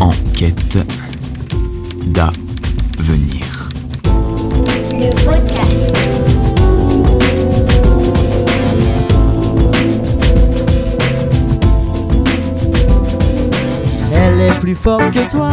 Enquête d'avenir. Le podcast. Elle est plus forte que toi,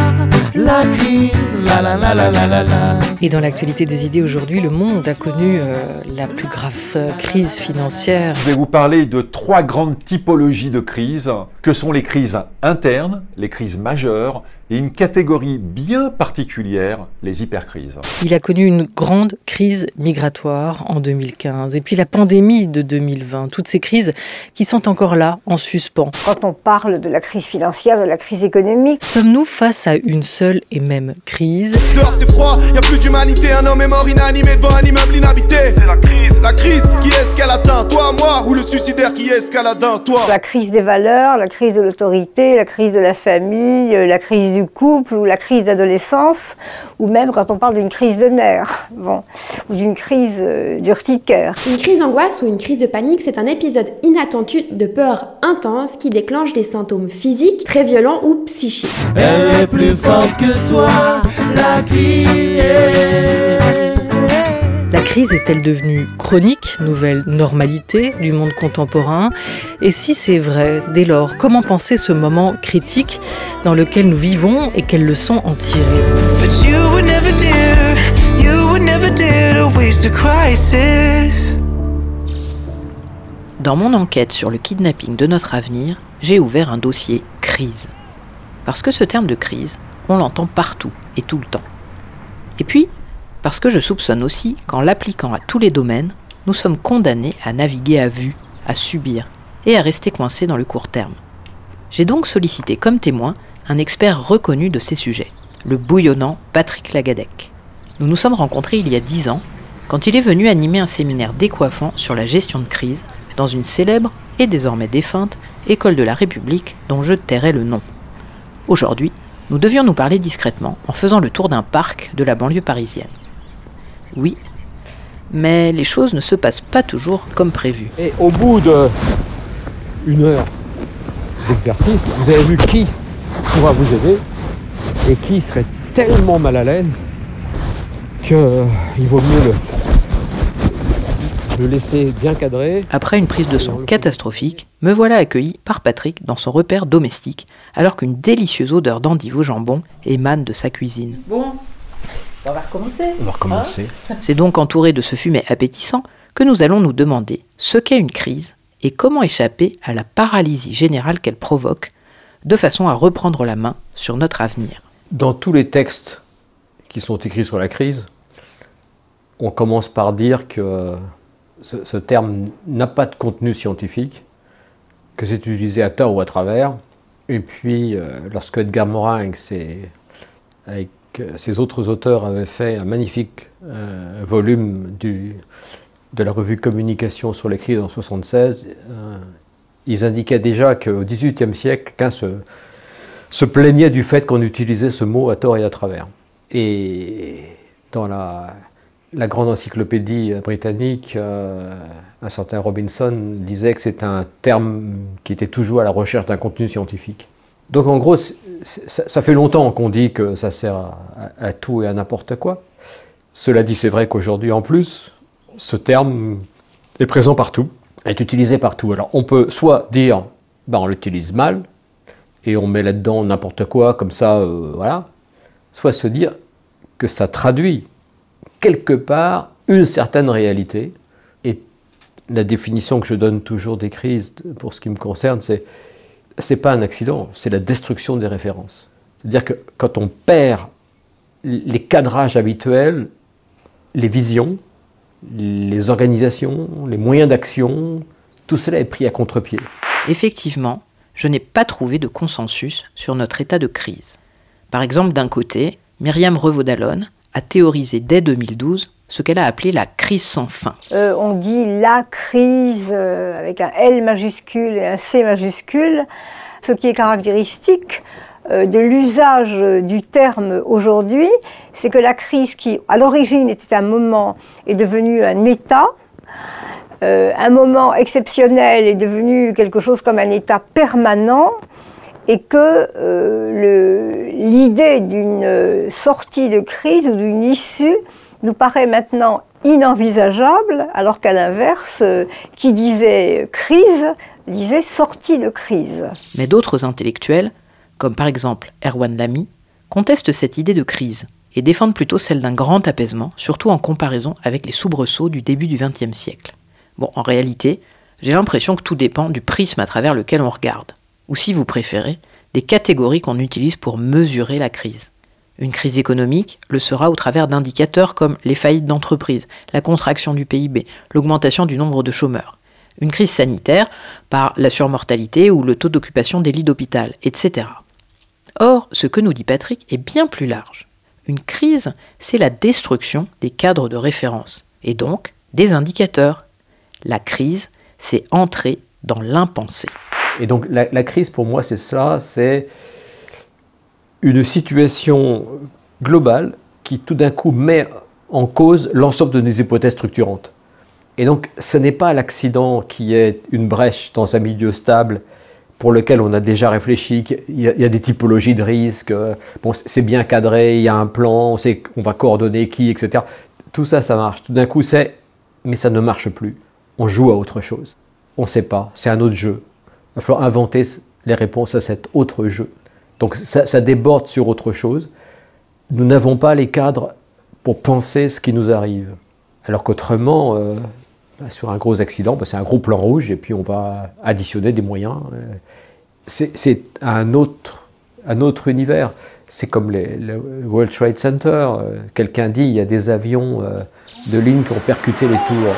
la crise, la la la la la la la. Et dans l'actualité des idées aujourd'hui, le monde a connu euh, la plus grave euh, crise financière. Je vais vous parler de trois grandes typologies de crises, que sont les crises internes, les crises majeures et une catégorie bien particulière, les hypercrises. Il a connu une grande crise migratoire en 2015 et puis la pandémie de 2020, toutes ces crises qui sont encore là, en suspens. Quand on parle de la crise financière, de la crise économique, Sommes-nous face à une seule et même crise? Dehors c'est froid, y a plus d'humanité, un homme est mort inanimé devant un immeuble inhabité. C'est la crise. La crise, qui est-ce qu'elle atteint Toi, moi ou le suicidaire qui est-ce qu'elle atteint Toi la crise des valeurs, la crise de l'autorité, la crise de la famille, euh, la crise du couple ou la crise d'adolescence, ou même quand on parle d'une crise de nerfs, bon, ou d'une crise euh, d'urticaire. Une crise d'angoisse ou une crise de panique, c'est un épisode inattendu de peur intense qui déclenche des symptômes physiques, très violents ou psychiques. Elle est plus forte que toi, la crise. yeah. La crise est-elle devenue chronique, nouvelle normalité du monde contemporain? Et si c'est vrai, dès lors, comment penser ce moment critique dans lequel nous vivons et quelles leçons en tirer? Dans mon enquête sur le kidnapping de notre avenir, j'ai ouvert un dossier crise. Parce que ce terme de crise, on l'entend partout et tout le temps. Et puis, parce que je soupçonne aussi qu'en l'appliquant à tous les domaines, nous sommes condamnés à naviguer à vue, à subir et à rester coincés dans le court terme. J'ai donc sollicité comme témoin un expert reconnu de ces sujets, le bouillonnant Patrick Lagadec. Nous nous sommes rencontrés il y a dix ans, quand il est venu animer un séminaire décoiffant sur la gestion de crise dans une célèbre et désormais défunte école de la République dont je tairai le nom. Aujourd'hui, nous devions nous parler discrètement en faisant le tour d'un parc de la banlieue parisienne. Oui, mais les choses ne se passent pas toujours comme prévu. Et au bout de une heure d'exercice, vous avez vu qui pourra vous aider et qui serait tellement mal à l'aise qu'il vaut mieux le, le laisser bien cadré. Après une prise de son catastrophique, me voilà accueilli par Patrick dans son repère domestique, alors qu'une délicieuse odeur d'endive au jambon émane de sa cuisine. Bon, on va recommencer. On va recommencer. C'est donc entouré de ce fumet appétissant que nous allons nous demander ce qu'est une crise et comment échapper à la paralysie générale qu'elle provoque, de façon à reprendre la main sur notre avenir. Dans tous les textes qui sont écrits sur la crise, on commence par dire que ce, ce terme n'a pas de contenu scientifique, que c'est utilisé à tort ou à travers. Et puis, euh, lorsque Edgar Morin, avec ses, avec euh, ses autres auteurs, avait fait un magnifique euh, volume de la revue Communication sur les crises en 1976, euh, ils indiquaient déjà qu'au XVIIIe siècle, quelqu'un se, plaignait du fait qu'on utilisait ce mot à tort et à travers. Et dans la, grande encyclopédie britannique, euh, un certain Robinson disait que c'est un terme qui était toujours à la recherche d'un contenu scientifique. Donc en gros, ça, fait longtemps qu'on dit que ça sert à tout et à n'importe quoi. Cela dit, c'est vrai qu'aujourd'hui, en plus, ce terme est présent partout, est utilisé partout. Alors on peut soit dire, ben, on l'utilise mal, et on met là-dedans n'importe quoi, comme ça, euh, voilà, soit se dire que ça traduit quelque part une certaine réalité. Et la définition que je donne toujours des crises, pour ce qui me concerne, c'est c'est pas un accident, c'est la destruction des références. C'est-à-dire que quand on perd les cadrages habituels, les visions, les organisations, les moyens d'action, tout cela est pris à contre-pied. Effectivement, je n'ai pas trouvé de consensus sur notre état de crise. Par exemple, d'un côté, Myriam Revaud-Dallon a théorisé dès 2012 ce qu'elle a appelé la crise sans fin. Euh, on dit la crise euh, avec un L majuscule et un C majuscule, ce qui est caractéristique euh, de l'usage du terme aujourd'hui, c'est que la crise qui à l'origine était un moment est devenue un état, un moment exceptionnel est devenu quelque chose comme un état permanent et que l'idée d'une sortie de crise ou d'une issue nous paraît maintenant inenvisageable, alors qu'à l'inverse, euh, qui disait crise disait sortie de crise. Mais d'autres intellectuels, comme par exemple Erwan Lamy, contestent cette idée de crise et défendent plutôt celle d'un grand apaisement, surtout en comparaison avec les soubresauts du début du XXe siècle. Bon, en réalité, j'ai l'impression que tout dépend du prisme à travers lequel on regarde, ou si vous préférez, des catégories qu'on utilise pour mesurer la crise. Une crise économique le sera au travers d'indicateurs comme les faillites d'entreprises, la contraction du PIB, l'augmentation du nombre de chômeurs. Une crise sanitaire par la surmortalité ou le taux d'occupation des lits d'hôpital, etc. Or, ce que nous dit Patrick est bien plus large. Une crise, c'est la destruction des cadres de référence, et donc des indicateurs. La crise, c'est entrer dans l'impensé. Et donc la, crise pour moi c'est cela, c'est une situation globale qui tout d'un coup met en cause l'ensemble de nos hypothèses structurantes. Et donc ce n'est pas l'accident qui est une brèche dans un milieu stable pour lequel on a déjà réfléchi, qu'il y a, il y a des typologies de risques, euh, bon, c'est bien cadré, il y a un plan, on sait qu'on va coordonner qui, etc. Tout ça, ça marche. Tout d'un coup, c'est, mais ça ne marche plus. On joue à autre chose. On ne sait pas, c'est un autre jeu. Il va falloir inventer les réponses à cet autre jeu. Donc ça, déborde sur autre chose. Nous n'avons pas les cadres pour penser ce qui nous arrive. Alors qu'autrement, euh, bah, sur un gros accident, bah, c'est un gros plan rouge et puis on va additionner des moyens. Euh, C'est un autre, un autre univers. C'est comme le World Trade Center. Euh, Quelqu'un dit il y a des avions de ligne qui ont percuté les tours.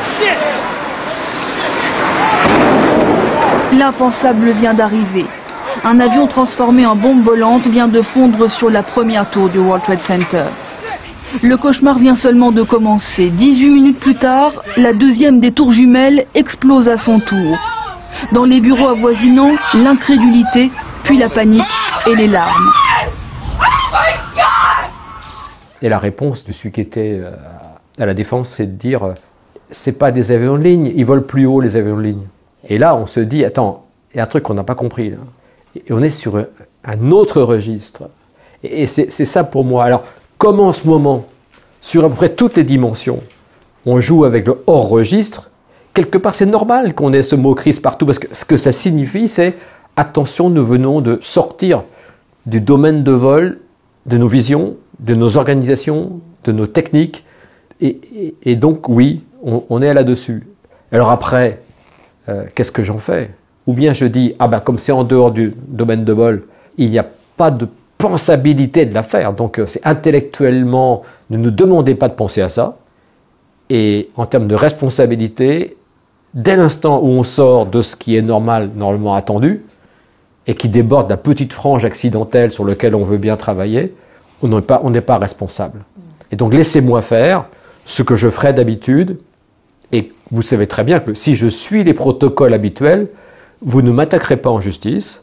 L'impensable vient d'arriver. Un avion transformé en bombe volante vient de fondre sur la première tour du World Trade Center. Le cauchemar vient seulement de commencer. 18 minutes plus tard, la deuxième des tours jumelles explose à son tour. Dans les bureaux avoisinants, l'incrédulité, puis la panique et les larmes. Et la réponse de celui qui était euh, à la défense, c'est de dire euh, c'est pas des avions de ligne, ils volent plus haut les avions de ligne. Et là, on se dit attends, il y a un truc qu'on n'a pas compris là. Et on est sur un- autre registre. Et c'est ça pour moi. Alors, comme en ce moment, sur à peu près toutes les dimensions, on joue avec le hors registre, quelque part c'est normal qu'on ait ce mot crise partout, parce que ce que ça signifie, c'est attention, nous venons de sortir du domaine de vol de nos visions, de nos organisations, de nos techniques. Et, donc, oui, on, on est là-dessus. Alors après, euh, qu'est-ce que j'en fais? Ou bien je dis, ah ben comme c'est en dehors du domaine de vol, il n'y a pas de pensabilité de l'affaire. Donc euh, c'est intellectuellement, ne nous demandez pas de penser à ça. Et en termes de responsabilité, dès l'instant où on sort de ce qui est normal, normalement attendu, et qui déborde la petite frange accidentelle sur laquelle on veut bien travailler, on n'est pas, pas responsable. Et donc laissez-moi faire ce que je ferais d'habitude, et vous savez très bien que si je suis les protocoles habituels, vous ne m'attaquerez pas en justice,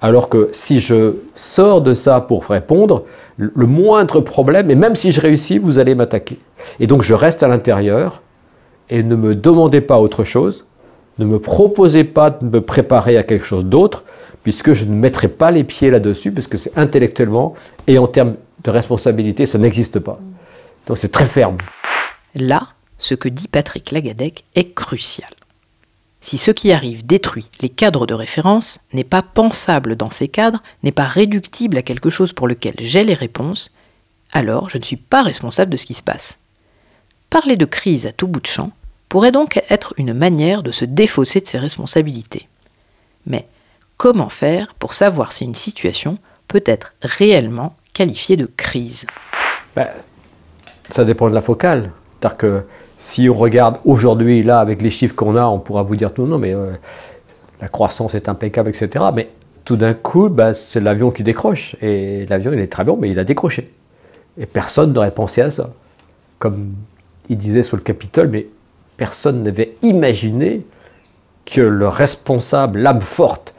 alors que si je sors de ça pour répondre, le moindre problème, et même si je réussis, vous allez m'attaquer. Et donc je reste à l'intérieur, et ne me demandez pas autre chose, ne me proposez pas de me préparer à quelque chose d'autre, puisque je ne mettrai pas les pieds là-dessus, parce que c'est intellectuellement et en termes de responsabilité, ça n'existe pas. Donc c'est très ferme. Là, ce que dit Patrick Lagadec est crucial. Si ce qui arrive détruit les cadres de référence, n'est pas pensable dans ces cadres, n'est pas réductible à quelque chose pour lequel j'ai les réponses, alors je ne suis pas responsable de ce qui se passe. Parler de crise à tout bout de champ pourrait donc être une manière de se défausser de ses responsabilités. Mais comment faire pour savoir si une situation peut être réellement qualifiée de crise? Ben, ça dépend de la focale. Si on regarde aujourd'hui, là, avec les chiffres qu'on a, on pourra vous dire tout, non, mais euh, la croissance est impeccable, etc. Mais tout d'un coup, bah, c'est l'avion qui décroche. Et l'avion, il est très bon, mais il a décroché. Et personne n'aurait pensé à ça. Comme il disait sur le Capitole, mais personne n'avait imaginé que le responsable, l'âme forte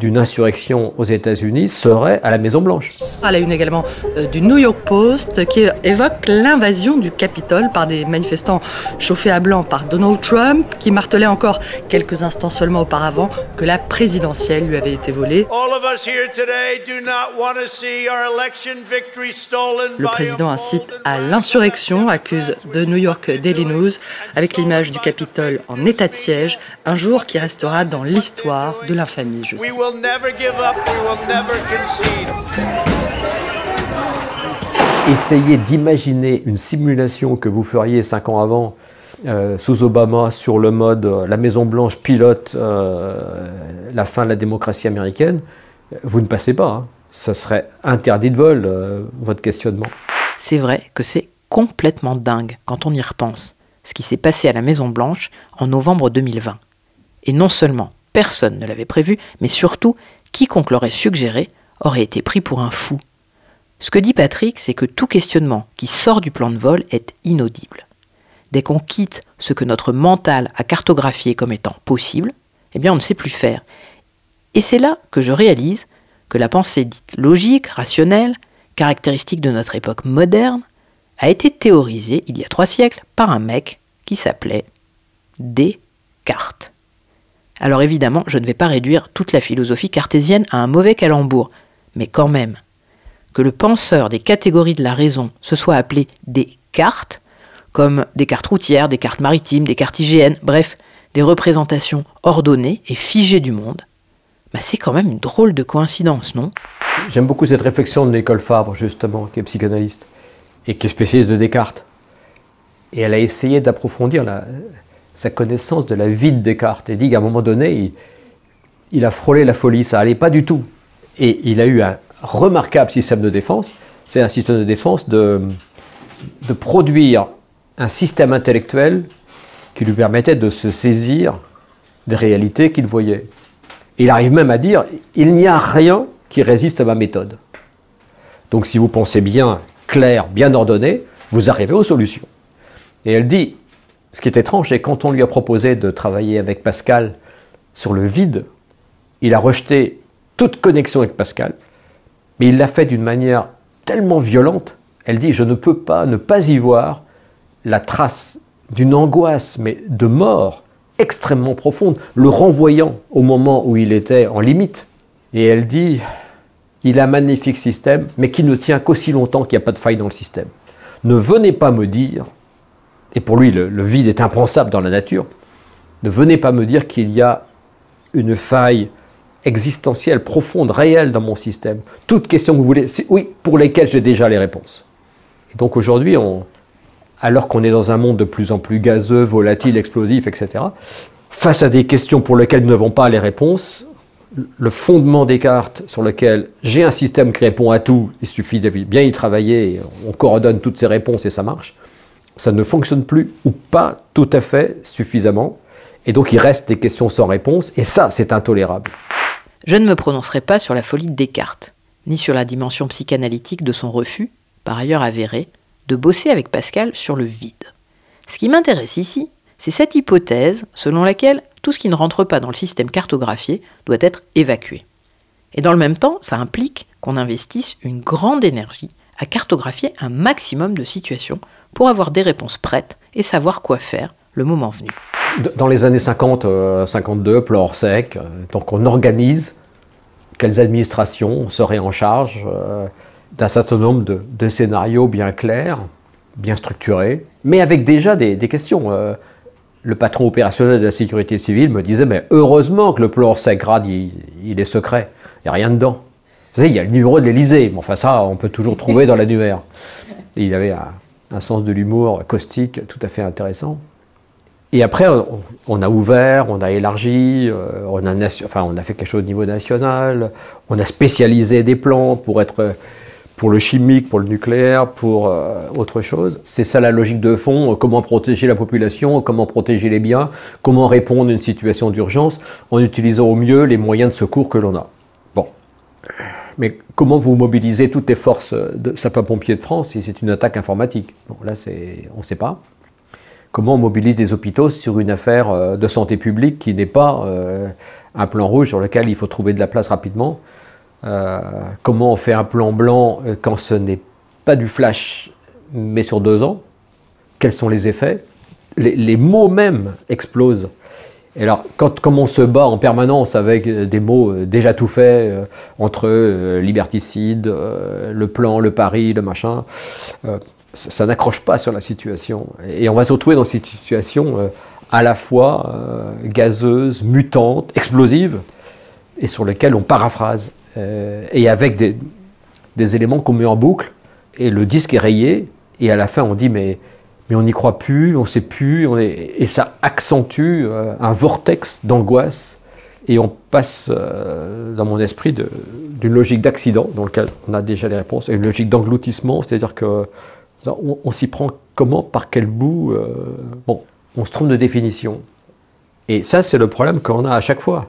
d'une insurrection aux États-Unis serait à la Maison-Blanche. À la une également euh, du New York Post qui évoque l'invasion du Capitole par des manifestants chauffés à blanc par Donald Trump qui martelait encore quelques instants seulement auparavant que la présidentielle lui avait été volée. Le président incite à l'insurrection, accuse de New York Daily News avec l'image du Capitole en état de siège, un jour qui restera dans l'histoire de l'infamie. Je cite. Essayez d'imaginer une simulation que vous feriez cinq ans avant euh, sous Obama sur le mode euh, la Maison Blanche pilote euh, la fin de la démocratie américaine. Vous ne passez pas. Hein. Ce serait interdit de vol, euh, votre questionnement. C'est vrai que c'est complètement dingue quand on y repense, ce qui s'est passé à la Maison Blanche en novembre 2020. Et non seulement personne ne l'avait prévu, mais surtout, quiconque l'aurait suggéré aurait été pris pour un fou. Ce que dit Patrick, c'est que tout questionnement qui sort du plan de vol est inaudible. Dès qu'on quitte ce que notre mental a cartographié comme étant possible, eh bien on ne sait plus faire. Et c'est là que je réalise que la pensée dite logique, rationnelle, caractéristique de notre époque moderne, a été théorisée il y a trois siècles par un mec qui s'appelait Descartes. Alors évidemment, je ne vais pas réduire toute la philosophie cartésienne à un mauvais calembour, mais quand même, que le penseur des catégories de la raison se soit appelé des cartes, comme des cartes routières, des cartes maritimes, des cartes IGN, bref, des représentations ordonnées et figées du monde, bah c'est quand même une drôle de coïncidence, non? J'aime beaucoup cette réflexion de Nicole Fabre, justement, qui est psychanalyste et qui est spécialiste de Descartes. Et elle a essayé d'approfondir la, sa connaissance de la vie de Descartes. Et dit qu'à un moment donné, il, a frôlé la folie, ça allait pas du tout. Et il a eu un remarquable système de défense. C'est un système de défense de, produire un système intellectuel qui lui permettait de se saisir des réalités qu'il voyait. Il arrive même à dire, il n'y a rien qui résiste à ma méthode. Donc si vous pensez bien, clair, bien ordonné, vous arrivez aux solutions. Et elle dit, ce qui est étrange, c'est quand on lui a proposé de travailler avec Pascal sur le vide, il a rejeté toute connexion avec Pascal, mais il l'a fait d'une manière tellement violente, elle dit, je ne peux pas ne pas y voir la trace d'une angoisse, mais de mort extrêmement profonde, le renvoyant au moment où il était en limite. Et elle dit, il a un magnifique système, mais qui ne tient qu'aussi longtemps qu'il n'y a pas de faille dans le système. Ne venez pas me dire, et pour lui le, vide est impensable dans la nature, ne venez pas me dire qu'il y a une faille existentielle, profonde, réelle dans mon système. Toute question que vous voulez, oui, pour lesquelles j'ai déjà les réponses. Et donc aujourd'hui, alors qu'on est dans un monde de plus en plus gazeux, volatile, explosif, etc., face à des questions pour lesquelles nous n'avons pas les réponses, le fondement des cartes sur lequel j'ai un système qui répond à tout, il suffit de bien y travailler, on coordonne toutes ces réponses et ça marche, ça ne fonctionne plus ou pas tout à fait suffisamment. Et donc il reste des questions sans réponse, et ça, c'est intolérable. Je ne me prononcerai pas sur la folie de Descartes, ni sur la dimension psychanalytique de son refus, par ailleurs avéré, de bosser avec Pascal sur le vide. Ce qui m'intéresse ici, c'est cette hypothèse selon laquelle tout ce qui ne rentre pas dans le système cartographié doit être évacué. Et dans le même temps, ça implique qu'on investisse une grande énergie à cartographier un maximum de situations pour avoir des réponses prêtes et savoir quoi faire le moment venu. Dans les années 50, euh, 52, plan Orsec, euh, donc on organise quelles administrations seraient en charge euh, d'un certain nombre de, scénarios bien clairs, bien structurés, mais avec déjà des, questions. Euh, le patron opérationnel de la sécurité civile me disait, mais heureusement que le plan Orsec grade, il, il est secret, il n'y a rien dedans. Vous savez, il y a le numéro de l'Elysée, mais enfin ça, on peut toujours trouver dans l'annuaire. Il avait un, sens de l'humour caustique tout à fait intéressant. Et après, on, a ouvert, on a élargi, euh, on, a enfin, on a fait quelque chose au niveau national, on a spécialisé des plans pour être pour le chimique, pour le nucléaire, pour euh, autre chose. C'est ça la logique de fond, comment protéger la population, comment protéger les biens, comment répondre à une situation d'urgence en utilisant au mieux les moyens de secours que l'on a. Mais comment vous mobilisez toutes les forces de sapeurs-pompiers de France si c'est une attaque informatique? Bon, là, on ne sait pas. Comment on mobilise des hôpitaux sur une affaire euh, de santé publique qui n'est pas euh, un plan rouge sur lequel il faut trouver de la place rapidement? Euh, Comment on fait un plan blanc quand ce n'est pas du flash, mais sur deux ans? Quels sont les effets? Les, les mots mêmes explosent. Et alors, quand, comme on se bat en permanence avec euh, des mots euh, déjà tout faits, euh, entre liberticide, le plan, le pari, le machin, ça, n'accroche pas sur la situation. Et on va se retrouver dans cette situation à la fois gazeuse, mutante, explosive, et sur lequel on paraphrase. Et avec des éléments qu'on met en boucle, et le disque est rayé, et à la fin on dit mais, mais on n'y croit plus, on ne sait plus, on est... et ça accentue euh, un vortex d'angoisse, et on passe euh, dans mon esprit d'une logique d'accident, dans lequel on a déjà les réponses, à une logique d'engloutissement, c'est-à-dire que on, on s'y prend comment, par quel bout euh, Bon, on se trompe de définition. Et ça, c'est le problème qu'on a à chaque fois.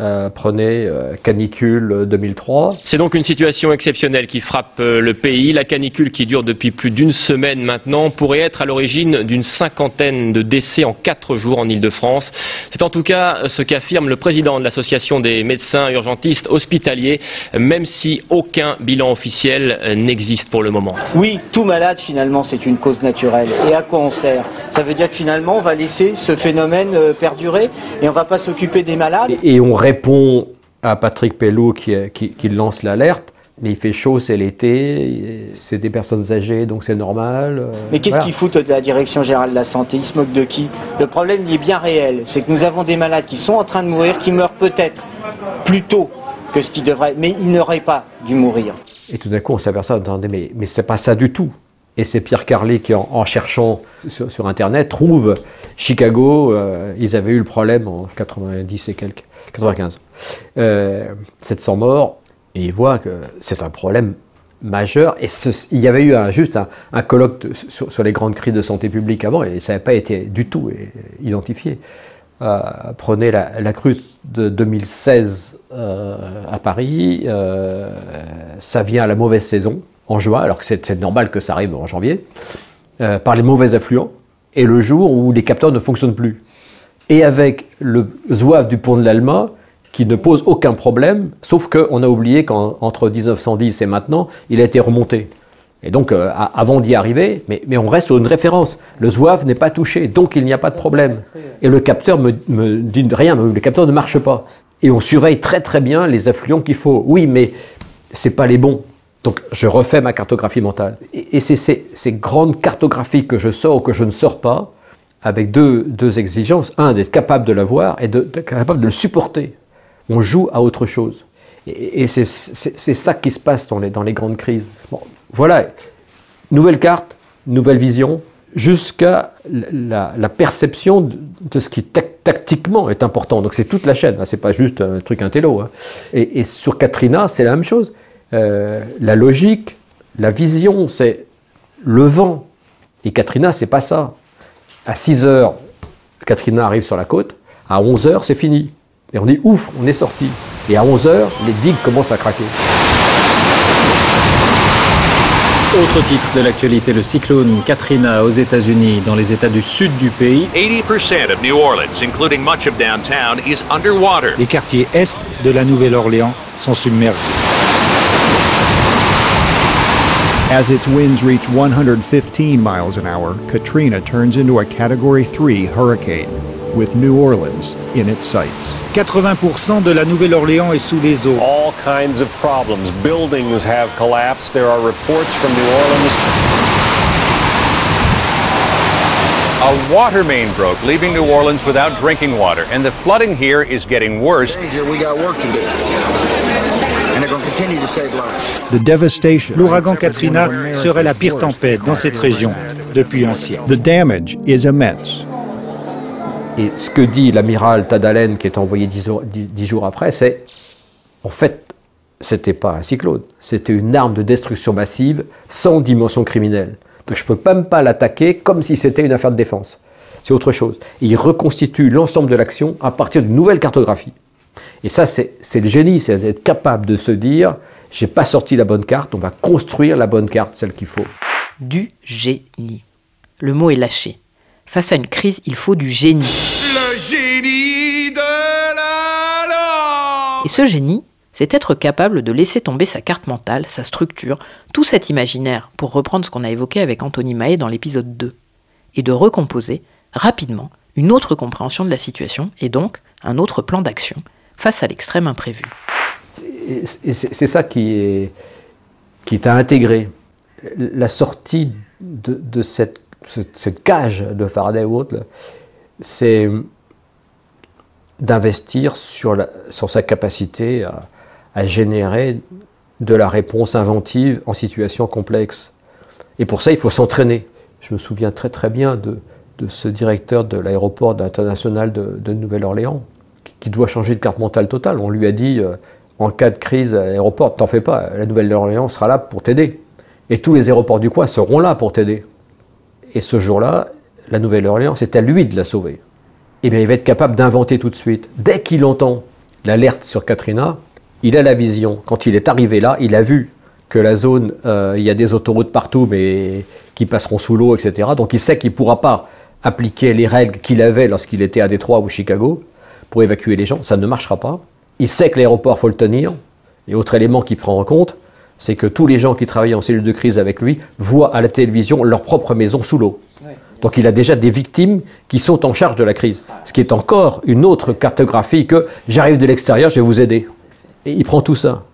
Euh, prenez euh, canicule 2003. C'est donc une situation exceptionnelle qui frappe euh, le pays. La canicule qui dure depuis plus d'une semaine maintenant pourrait être à l'origine d'une cinquantaine de décès en quatre jours en Ile-de-France. C'est en tout cas ce qu'affirme le président de l'association des médecins urgentistes hospitaliers, même si aucun bilan officiel euh, n'existe pour le moment. Oui, tout malade finalement c'est une cause naturelle. Et à quoi on sert? Ça veut dire que finalement on va laisser ce phénomène euh, perdurer et on va pas s'occuper des malades. Et, et on répond à Patrick Pellou qui, qui- qui lance l'alerte. Mais il fait chaud, c'est l'été, c'est des personnes âgées, donc c'est normal. euh, Mais qu'est-ce voilà. qu'ils foutent de la direction générale de la santé? Ils se moquent de qui? Le problème il est bien réel, c'est que nous avons des malades qui sont en train de mourir, qui meurent peut-être plus tôt que ce qu'ils devraient, mais ils n'auraient pas dû mourir. Et tout d'un coup, on s'aperçoit, attendez, mais, mais c'est pas ça du tout. Et c'est Pierre Carly qui, en, cherchant sur, Internet, trouve Chicago, euh, ils avaient eu le problème en 90 et quelques, 95, euh, 700 morts, et il voit que c'est un problème majeur. Et il y avait eu un- juste un, colloque sur, les grandes crises de santé publique avant, et ça n'avait pas été du tout euh, identifié. Euh, prenez la, la crue de 2016 euh, à Paris, euh, ça vient à la mauvaise saison, en juin, alors que c'est normal que ça arrive en janvier, euh, par les mauvais affluents, et le jour où les capteurs ne fonctionnent plus. Et avec le zouave du pont de l'Alma, qui ne pose aucun problème, sauf qu'on a oublié qu'entre 1910 et maintenant, il a été remonté. Et donc, euh, avant d'y arriver, mais, mais on reste sur une référence. Le zouave n'est pas touché, donc il n'y a pas de problème. Et le capteur me, me dit rien, le capteur ne marche pas. Et on surveille très très bien les affluents qu'il faut. Oui, mais c'est pas les bons. Donc je refais ma cartographie mentale. Et, et c'est ces, grandes cartographies que je sors ou que je ne sors pas, avec deux, deux exigences. Un, d'être capable de l'avoir et de- d'être capable de le supporter. On joue à autre chose. Et, et c'est ça qui se passe dans les, dans les grandes crises. Bon, voilà, nouvelle carte, nouvelle vision, jusqu'à la, la perception de, ce qui tac- tactiquement est important. Donc c'est toute la chaîne, hein, c'est pas juste un truc intello. hein. Et, et sur Katrina, c'est la même chose. Euh, la logique, la vision, c'est le vent. Et Katrina, c'est pas ça. À 6 heures, Katrina arrive sur la côte. À 11 heures, c'est fini. Et on dit ouf, on est sorti. Et à 11 heures, les digues commencent à craquer. Autre titre de l'actualité, le cyclone Katrina aux États-Unis, dans les États du sud du pays. 80% of New Orleans, including much of downtown, is underwater. Les quartiers est de la Nouvelle-Orléans sont submergés. As its winds reach 115 miles an hour, Katrina turns into a Category 3 hurricane, with New Orleans in its sights. 80% de la Nouvelle-Orléans est sous les eaux. All kinds of problems. Buildings have collapsed. There are reports from New Orleans. A water main broke, leaving New Orleans without drinking water, and the flooding here is getting worse. We got work to do. L'ouragan Katrina serait la pire tempête dans cette région depuis un siècle. The damage is immense. Et ce que dit l'amiral Tadalen, qui est envoyé dix, jours- dix- dix jours après, c'est en fait, c'était pas un cyclone, c'était une arme de destruction massive sans dimension criminelle. Donc je peux même pas l'attaquer comme si c'était une affaire de défense. C'est autre chose. Et il reconstitue l'ensemble de l'action à partir d'une nouvelle cartographie. Et ça, c'est le génie, c'est d'être capable de se dire, j'ai pas sorti la bonne carte, on va construire la bonne carte, celle qu'il faut. Du génie. Le mot est lâché. Face à une crise, il faut du génie. Le génie de la langue Et ce génie, c'est être capable de laisser tomber sa carte mentale, sa structure, tout cet imaginaire, pour reprendre ce qu'on a évoqué avec Anthony Mahé dans l'épisode 2, et de recomposer rapidement une autre compréhension de la situation et donc un autre plan d'action face à l'extrême imprévu. Et c'est ça qui est, à intégrer. La sortie de, cette, cage de Faraday ou autre, c'est d'investir sur, sa capacité à, générer de la réponse inventive en situation complexe. Et pour ça, il faut s'entraîner. Je me souviens très très bien de, de ce directeur de l'aéroport international de, de Nouvelle-Orléans, qui, doit changer de carte mentale totale. On lui a dit, euh, en cas de crise à l'aéroport, t'en fais pas, la Nouvelle-Orléans sera là pour t'aider. Et tous les aéroports du coin seront là pour t'aider. Et ce jour-là, la Nouvelle-Orléans, c'est à lui de la sauver. Eh bien, il va être capable d'inventer tout de suite. Dès qu'il entend l'alerte sur Katrina, il a la vision. Quand il est arrivé là, il a vu que la zone, euh, il y a des autoroutes partout, mais qui passeront sous l'eau, etc. Donc il sait qu'il ne pourra pas appliquer les règles qu'il avait lorsqu'il était à Détroit ou Chicago pour évacuer les gens. Ça ne marchera pas. Il sait que l'aéroport, faut le tenir. Et autre élément qu'il prend en compte, c'est que tous les gens qui travaillent en cellule de crise avec lui voient à la télévision leur propre maison sous l'eau. Donc il a déjà des victimes qui sont en charge de la crise. Ce qui est encore une autre cartographie que j'arrive de l'extérieur, je vais vous aider. Et il prend tout ça.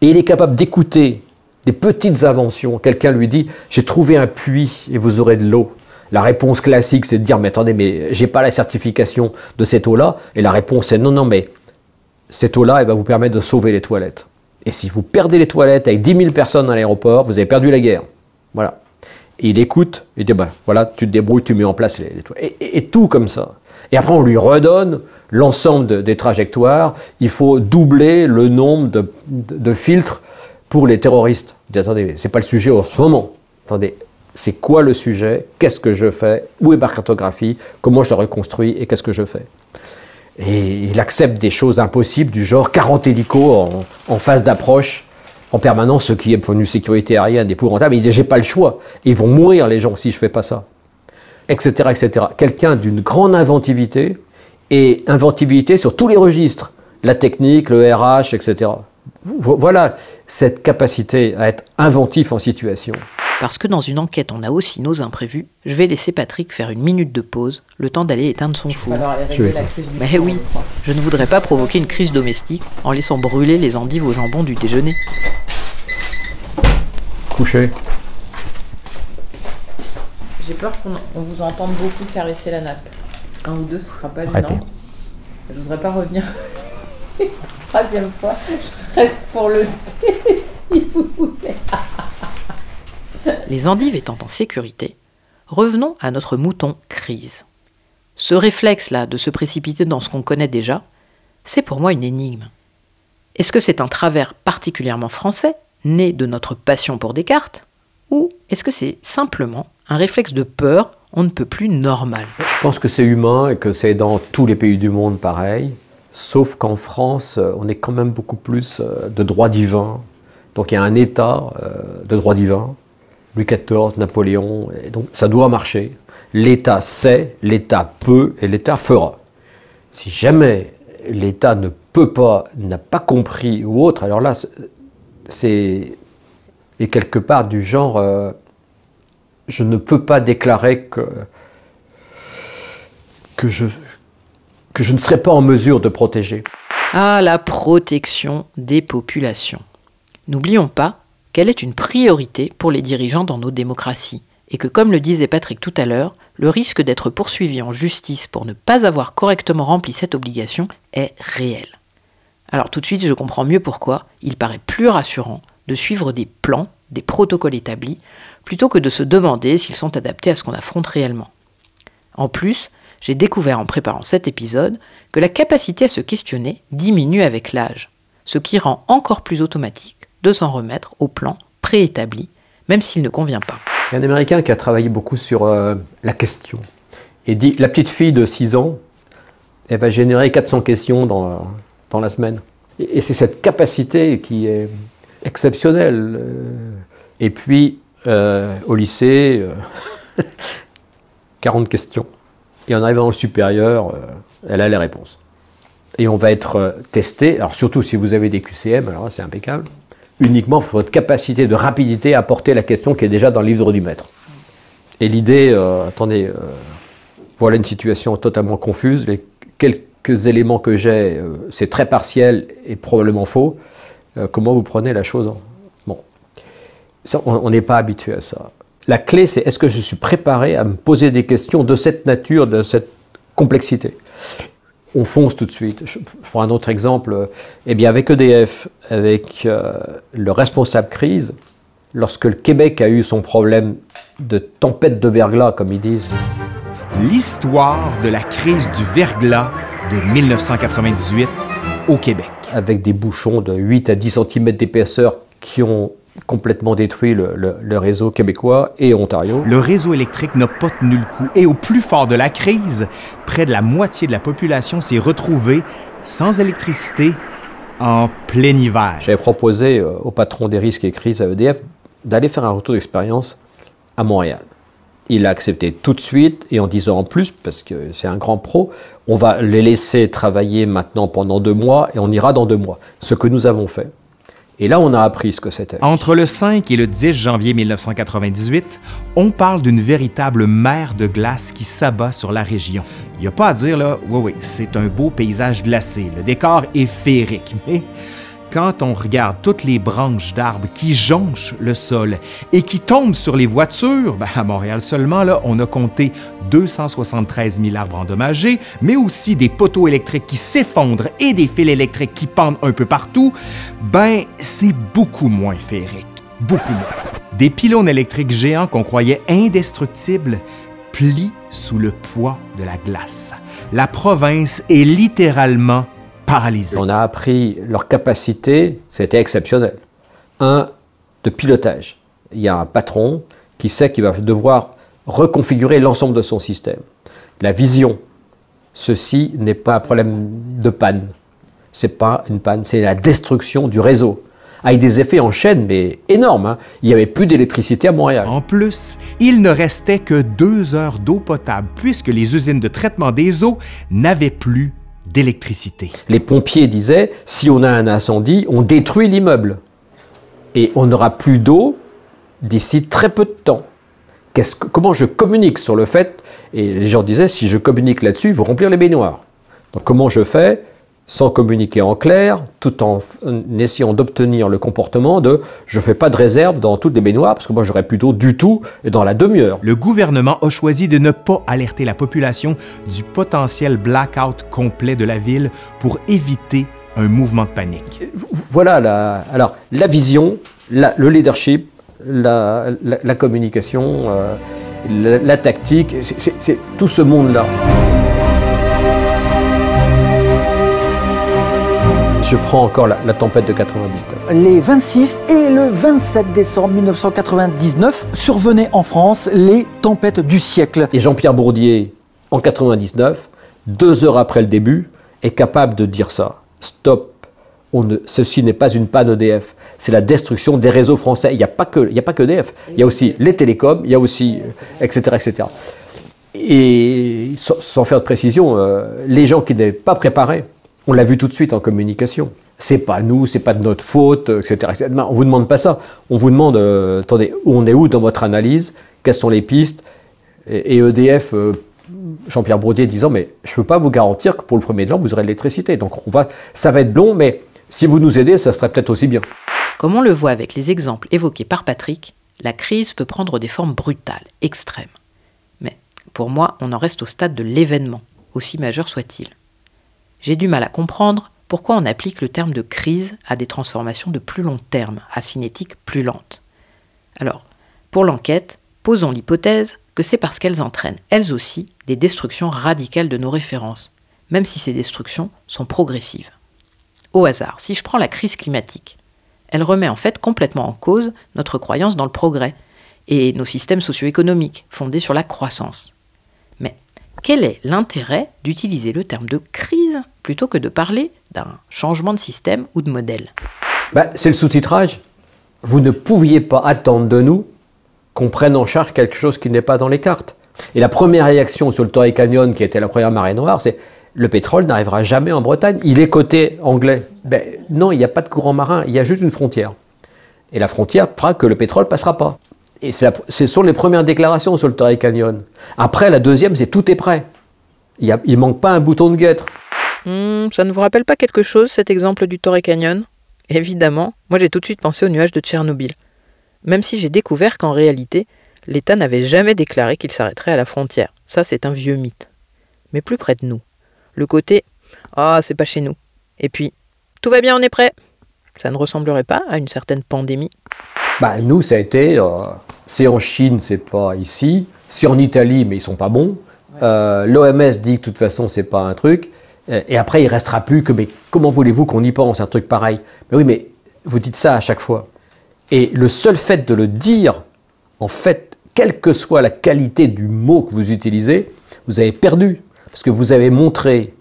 Et il est capable d'écouter des petites inventions. Quelqu'un lui dit J'ai trouvé un puits et vous aurez de l'eau. La réponse classique, c'est de dire Mais attendez, mais j'ai pas la certification de cette eau-là. Et la réponse est Non, non, mais cette eau-là, elle va vous permettre de sauver les toilettes. Et si vous perdez les toilettes avec 10 000 personnes à l'aéroport, vous avez perdu la guerre. Voilà. Et il écoute, il dit, bah, voilà, tu te débrouilles, tu mets en place les, toilettes. Et, tout comme ça. Et après, on lui redonne l'ensemble de- des trajectoires. Il faut doubler le nombre de filtres pour les terroristes. Il dit, attendez, c'est pas le sujet en ce moment. Attendez, c'est quoi le sujet Qu'est-ce que je fais Où est ma cartographie Comment je la reconstruis Et qu'est-ce que je fais et il accepte des choses impossibles du genre 40 hélicos en, phase d'approche en permanence, ce qui est pour une sécurité aérienne épouvantable. Il dit j'ai pas le choix. Ils vont mourir les gens si je fais pas ça. Etc. etc. Quelqu'un d'une grande inventivité et inventivité sur tous les registres. La technique, le RH, etc. Vo- Voilà cette capacité à être inventif en situation. Parce que dans une enquête, on a aussi nos imprévus, je vais laisser Patrick faire une minute de pause, le temps d'aller éteindre son four. Mais oui, je ne voudrais pas provoquer une crise domestique en laissant brûler les endives au jambon du déjeuner. Couché. J'ai peur qu'on on vous entende beaucoup caresser la nappe. Un ou deux, ce sera pas Arrêtez. gênant. Je voudrais pas revenir troisième fois. Je reste pour le thé, si vous voulez. Les endives étant en sécurité, revenons à notre mouton crise. Ce réflexe-là de se précipiter dans ce qu'on connaît déjà, c'est pour moi une énigme. Est-ce que c'est un travers particulièrement français, né de notre passion pour Descartes, ou est-ce que c'est simplement un réflexe de peur on ne peut plus normal? Je pense que c'est humain et que c'est dans tous les pays du monde pareil. Sauf qu'en France, euh, on est quand même beaucoup plus euh, de droit divin. Donc il y a un État euh, de droit divin. Louis XIV, Napoléon, donc ça doit marcher. L'État sait, l'État peut et l'État fera. Si jamais l'État ne peut pas, n'a pas compris ou autre, alors là, c'est- et quelque part du genre, je ne peux pas déclarer que je, que je ne serais pas en mesure de protéger. Ah, la protection des populations. N'oublions pas qu'elle est une priorité pour les dirigeants dans nos démocraties, et que comme le disait Patrick tout à l'heure, le risque d'être poursuivi en justice pour ne pas avoir correctement rempli cette obligation est réel. Alors tout de suite, je comprends mieux pourquoi il paraît plus rassurant de suivre des plans, des protocoles établis, plutôt que de se demander s'ils sont adaptés à ce qu'on affronte réellement. En plus, j'ai découvert en préparant cet épisode que la capacité à se questionner diminue avec l'âge, ce qui rend encore plus automatique de s'en remettre au plan préétabli, même s'il ne convient pas. Il y a un Américain qui a travaillé beaucoup sur euh, la question et dit la petite fille de 6 ans, elle va générer 400 questions dans, dans la semaine. Et, c'est cette capacité qui est exceptionnelle. Euh, Et puis, euh, au lycée, euh, 40 questions. Et en arrivant au supérieur, euh, elle a les réponses. Et on va être euh, testé, alors surtout si vous avez des QCM, alors c'est impeccable, uniquement sur votre capacité de rapidité à porter la question qui est déjà dans le livre du maître. Et l'idée, euh, attendez, voilà une situation totalement confuse. Les quelques éléments que j'ai, c'est très partiel et probablement faux. Comment vous prenez la chose Bon, on n'est pas habitué à ça. La clé, c'est est-ce que je suis préparé à me poser des questions de cette nature, de cette complexité? On fonce tout de suite. Je, pour un autre exemple, eh bien avec EDF, avec euh, le responsable crise, lorsque le Québec a eu son problème de tempête de verglas, comme ils disent, L'histoire de la crise du verglas de 1998 au Québec. avec des bouchons de 8 à 10 cm d'épaisseur qui ont complètement détruit le, le- le réseau québécois et Ontario. Le réseau électrique n'a pas tenu le coup et au plus fort de la crise, près de la moitié de la population s'est retrouvée sans électricité en plein hiver. J'avais proposé euh, au patron des risques et crises à EDF d'aller faire un retour d'expérience à Montréal. Il a accepté tout de suite et en disant en plus, parce que c'est un grand pro, on va les laisser travailler maintenant pendant deux mois et on ira dans deux mois. Ce que nous avons fait. Et là, on a appris ce que c'était. Entre le 5 et le 10 janvier 1998, on parle d'une véritable mer de glace qui s'abat sur la région. Il n'y a pas à dire, là, oui, oui, c'est un beau paysage glacé. Le décor est féerique. Mais quand on regarde toutes les branches d'arbres qui jonchent le sol et qui tombent sur les voitures, ben, à Montréal seulement, là, on a compté 273 000 arbres endommagés, mais aussi des poteaux électriques qui s'effondrent et des fils électriques qui pendent un peu partout, ben, c'est beaucoup moins féerique. Beaucoup moins. Des pylônes électriques géants qu'on croyait indestructibles plient sous le poids de la glace. La province est littéralement On a appris leur capacité, c'était exceptionnel. Un, de pilotage. Il y a un patron qui sait qu'il va devoir reconfigurer l'ensemble de son système. La vision. Ceci n'est pas un problème de panne. C'est pas une panne, c'est la destruction du réseau. Avec des effets en chaîne, mais énormes. hein. Il n'y avait plus d'électricité à Montréal. En plus, il ne restait que deux heures d'eau potable puisque les usines de traitement des eaux n'avaient plus d'électricité. Les pompiers disaient, si on a un incendie, on détruit l'immeuble. Et on n'aura plus d'eau d'ici très peu de temps. Comment je communique sur le fait Et les gens disaient, si je communique là-dessus, il faut remplir les baignoires. Donc comment je fais sans communiquer en clair, tout en, essayant d'obtenir le comportement de je ne fais pas de réserve dans toutes les baignoires, parce que moi j'aurais d'eau du tout, et dans la demi-heure. Le gouvernement a choisi de ne pas alerter la population du potentiel blackout complet de la ville pour éviter un mouvement de panique. Voilà la, alors, la vision, la- le leadership, la, communication, euh, la, tactique, c'est tout ce monde-là. Je prends encore la, la tempête de 99. Les 26 et le 27 décembre 1999 survenaient en France les tempêtes du siècle. Et Jean-Pierre Bourdier, en 99, deux heures après le début, est capable de dire ça. Stop. On ne, ceci n'est pas une panne EDF, c'est la destruction des réseaux français. Il n'y a pas que, il n'y a pas que EDF. Il y a aussi les télécoms, il y a aussi, euh, etc., etc. Et sans, sans faire de précision, euh, les gens qui n'étaient pas préparés, on l'a vu tout de suite en communication. C'est pas nous, c'est pas de notre faute, etc. on vous demande pas ça. On vous demande, euh, attendez, on est où dans votre analyse? Quelles sont les pistes? Et, EDF, euh, Jean-Pierre Brodier disant, mais je ne peux pas vous garantir que pour le premier de l'an, vous aurez de l'électricité. Donc on va, ça va être long, mais si vous nous aidez, ça serait peut-être aussi bien. Comme on le voit avec les exemples évoqués par Patrick, la crise peut prendre des formes brutales, extrêmes. Mais pour moi, on en reste au stade de l'événement, aussi majeur soit-il. J'ai du mal à comprendre pourquoi on applique le terme de crise à des transformations de plus long terme, à cinétique plus lente. Alors, pour l'enquête, posons l'hypothèse que c'est parce qu'elles entraînent, elles aussi, des destructions radicales de nos références, même si ces destructions sont progressives. Au hasard, si je prends la crise climatique, elle remet en fait complètement en cause notre croyance dans le progrès et nos systèmes socio-économiques fondés sur la croissance. Quel est l'intérêt d'utiliser le terme de crise plutôt que de parler d'un changement de système ou de modèle? Bah, c'est le sous-titrage. Vous ne pouviez pas attendre de nous qu'on prenne en charge quelque chose qui n'est pas dans les cartes. Et la première réaction sur le Torrey Canyon, qui était la première marée noire, c'est le pétrole n'arrivera jamais en Bretagne. Il est côté anglais. Ben, non, il n'y a pas de courant marin, il y a juste une frontière. Et la frontière fera que le pétrole passera pas. Et la- ce sont les premières déclarations sur le Torrey Canyon. Après, la deuxième, c'est tout est prêt. Il ne manque pas un bouton de guêtre. Hmm, ça ne vous rappelle pas quelque chose, cet exemple du Torrey Canyon? Évidemment, moi j'ai tout de suite pensé au nuage de Tchernobyl. Même si j'ai découvert qu'en réalité, l'État n'avait jamais déclaré qu'il s'arrêterait à la frontière. Ça, c'est un vieux mythe. Mais plus près de nous. Le côté Ah, c'est pas chez nous. Et puis Tout va bien, on est prêt. Ça ne ressemblerait pas à une certaine pandémie. Bah, nous, ça a été, euh, c'est en Chine, c'est pas ici. C'est en Italie, mais ils sont pas bons. Euh, L'OMS dit que de toute façon, c'est pas un truc. Euh, Et après, il restera plus que, mais comment voulez-vous qu'on y pense, un truc pareil? Mais oui, mais vous dites ça à chaque fois. Et le seul fait de le dire, en fait, quelle que soit la qualité du mot que vous utilisez, vous avez perdu. Parce que vous avez montré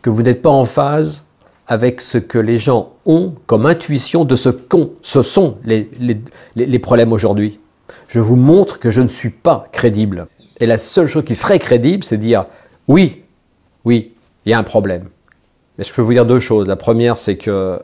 que vous n'êtes pas en phase avec ce que les gens ont comme intuition de ce qu'ont, ce sont les, les- les- les problèmes aujourd'hui. Je vous montre que je ne suis pas crédible. Et la seule chose qui serait crédible, c'est dire oui, oui, il y a un problème. Mais je peux vous dire deux choses. La première, c'est que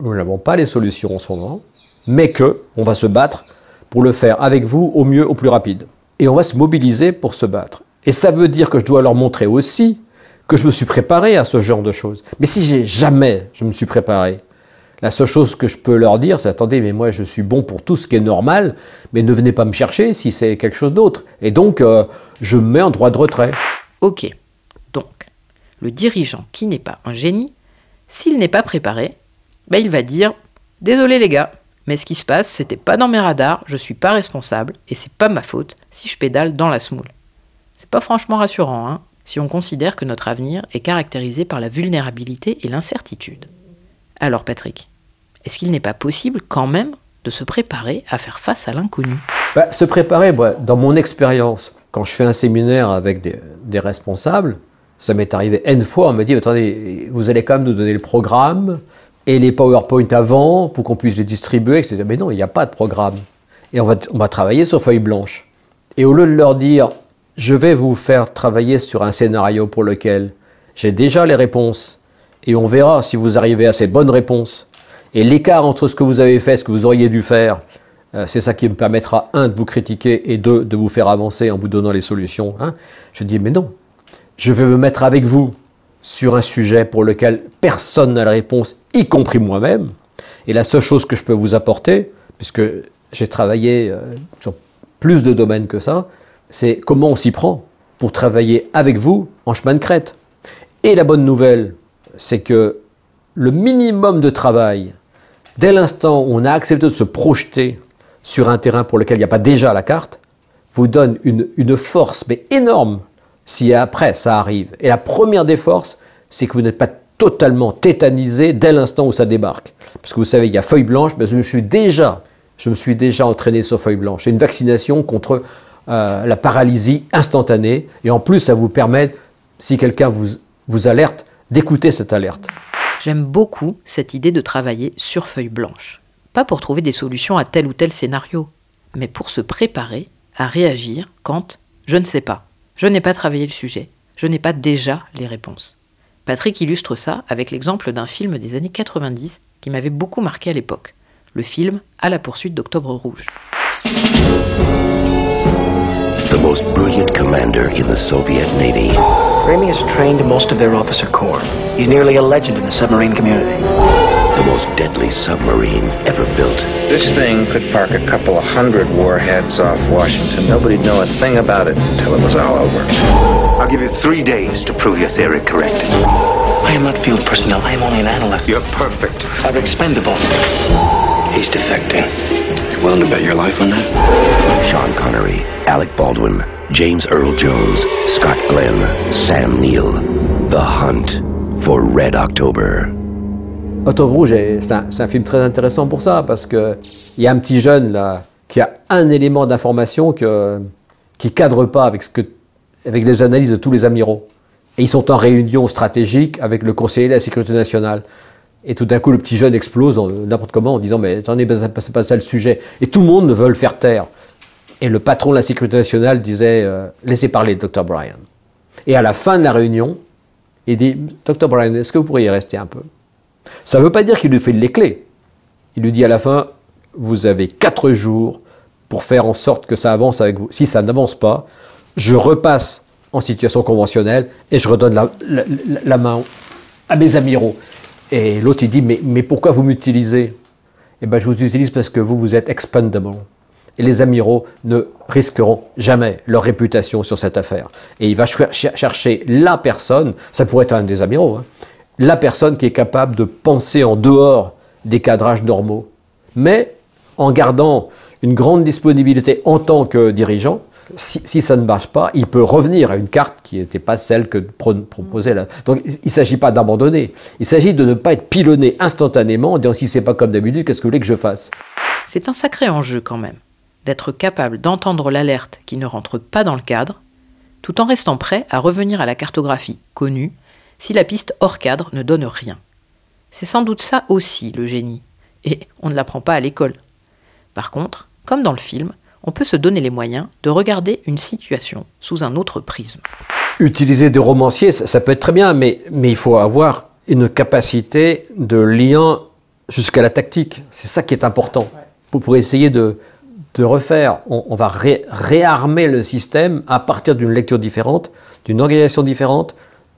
nous n'avons pas les solutions en ce moment, mais que on va se battre pour le faire avec vous au mieux, au plus rapide. Et on va se mobiliser pour se battre. Et ça veut dire que je dois leur montrer aussi que je me suis préparé à ce genre de choses. Mais si j'ai jamais je me suis préparé, la seule chose que je peux leur dire, c'est attendez, mais moi je suis bon pour tout ce qui est normal, mais ne venez pas me chercher si c'est quelque chose d'autre. Et donc, euh, je me mets en droit de retrait. Ok. Donc, le dirigeant qui n'est pas un génie, s'il n'est pas préparé, ben il va dire Désolé les gars, mais ce qui se passe, c'était pas dans mes radars, je suis pas responsable, et c'est pas ma faute si je pédale dans la semoule. C'est pas franchement rassurant, hein, si on considère que notre avenir est caractérisé par la vulnérabilité et l'incertitude. Alors Patrick, est-ce qu'il n'est pas possible quand même de se préparer à faire face à l'inconnu? Bah, se préparer, dans mon expérience, quand je fais un séminaire avec des, responsables, ça m'est arrivé N fois, on me dit, attendez, vous allez quand même nous donner le programme et les PowerPoint avant pour qu'on puisse les distribuer, etc. Mais non, il n'y a pas de programme. Et on va, on va travailler sur feuille blanche. Et au lieu de leur dire, je vais vous faire travailler sur un scénario pour lequel j'ai déjà les réponses et on verra si vous arrivez à ces bonnes réponses. Et l'écart entre ce que vous avez fait et ce que vous auriez dû faire, euh, c'est ça qui me permettra, un, de vous critiquer et deux, de vous faire avancer en vous donnant les solutions. hein. Je dis, mais non, je vais me mettre avec vous sur un sujet pour lequel personne n'a la réponse, y compris moi-même. Et la seule chose que je peux vous apporter, puisque j'ai travaillé euh, sur plus de domaines que ça, c'est comment on s'y prend pour travailler avec vous en chemin de crête. Et la bonne nouvelle, c'est que le minimum de travail, dès l'instant où on a accepté de se projeter sur un terrain pour lequel il n'y a pas déjà la carte, vous donne une, une force, mais énorme, si après ça arrive. Et la première des forces, c'est que vous n'êtes pas totalement tétanisé dès l'instant où ça débarque. Parce que vous savez, il y a feuille blanche, mais je me suis déjà, je me suis déjà entraîné sur feuille blanche. C'est une vaccination contre euh, la paralysie instantanée. Et en plus, ça vous permet, si quelqu'un vous, vous alerte, d'écouter cette alerte. J'aime beaucoup cette idée de travailler sur feuille blanche. Pas pour trouver des solutions à tel ou tel scénario, mais pour se préparer à réagir quand je ne sais pas, je n'ai pas travaillé le sujet, je n'ai pas déjà les réponses. Patrick illustre ça avec l'exemple d'un film des années 90 qui m'avait beaucoup marqué à l'époque, le film À la poursuite d'Octobre Rouge. the most brilliant commander in the Soviet Navy. Ramey has trained most of their officer corps. He's nearly a legend in the submarine community. The most deadly submarine ever built. This thing could park a couple of hundred warheads off Washington. Nobody'd know a thing about it until it was all over. I'll give you three days to prove your theory correct. I am not field personnel. I am only an analyst. You're perfect. I'm expendable. He's defecting. You willing to bet your life on that? Sean Connery, Alec Baldwin, James Earl Jones, Scott Glenn, Sam Neill. The Hunt for Red October. Octobre Rouge, est- c'est un, un film très intéressant pour ça, parce que il y a un petit jeune là qui a un élément d'information que, qui cadre pas avec, ce que, avec les analyses de tous les amiraux. Et ils sont en réunion stratégique avec le conseiller de la sécurité nationale. Et tout d'un coup, le petit jeune explose n'importe comment en disant Mais attendez, c'est pas ça le sujet. Et tout le monde veut le faire taire. Et le patron de la sécurité nationale disait euh, Laissez parler Dr. Brian. Et à la fin de la réunion, il dit Dr. Brian, est-ce que vous pourriez rester un peu? Ça ne veut pas dire qu'il lui fait les clés. Il lui dit à la fin Vous avez quatre jours pour faire en sorte que ça avance avec vous. Si ça n'avance pas, je repasse en situation conventionnelle et je redonne la, main à mes amiraux. Et l'autre, il dit, mais, mais pourquoi vous m'utilisez? Eh bien, je vous utilise parce que vous, vous êtes expendable. Et les amiraux ne risqueront jamais leur réputation sur cette affaire. Et il va chercher la personne, ça pourrait être un des amiraux, hein, la personne qui est capable de penser en dehors des cadrages normaux, mais en gardant une grande disponibilité en tant que dirigeant, si, ça ne marche pas, il peut revenir à une carte qui n'était pas celle que proposait là. Donc il ne s'agit pas d'abandonner, il s'agit de ne pas être pilonné instantanément en disant si c'est pas comme d'habitude, qu'est-ce que vous voulez que je fasse? C'est un sacré enjeu quand même, d'être capable d'entendre l'alerte qui ne rentre pas dans le cadre, tout en restant prêt à revenir à la cartographie connue si la piste hors cadre ne donne rien. C'est sans doute ça aussi le génie, et on ne l'apprend pas à l'école. Par contre, comme dans le film, on peut se donner les moyens de regarder une situation sous un autre prisme. Utiliser des romanciers, ça, peut être très bien, mais, mais il faut avoir une capacité de lien jusqu'à la tactique. C'est ça qui est important. Pour, essayer de, de refaire, on, va réarmer le système à partir d'une lecture différente, d'une organisation différente,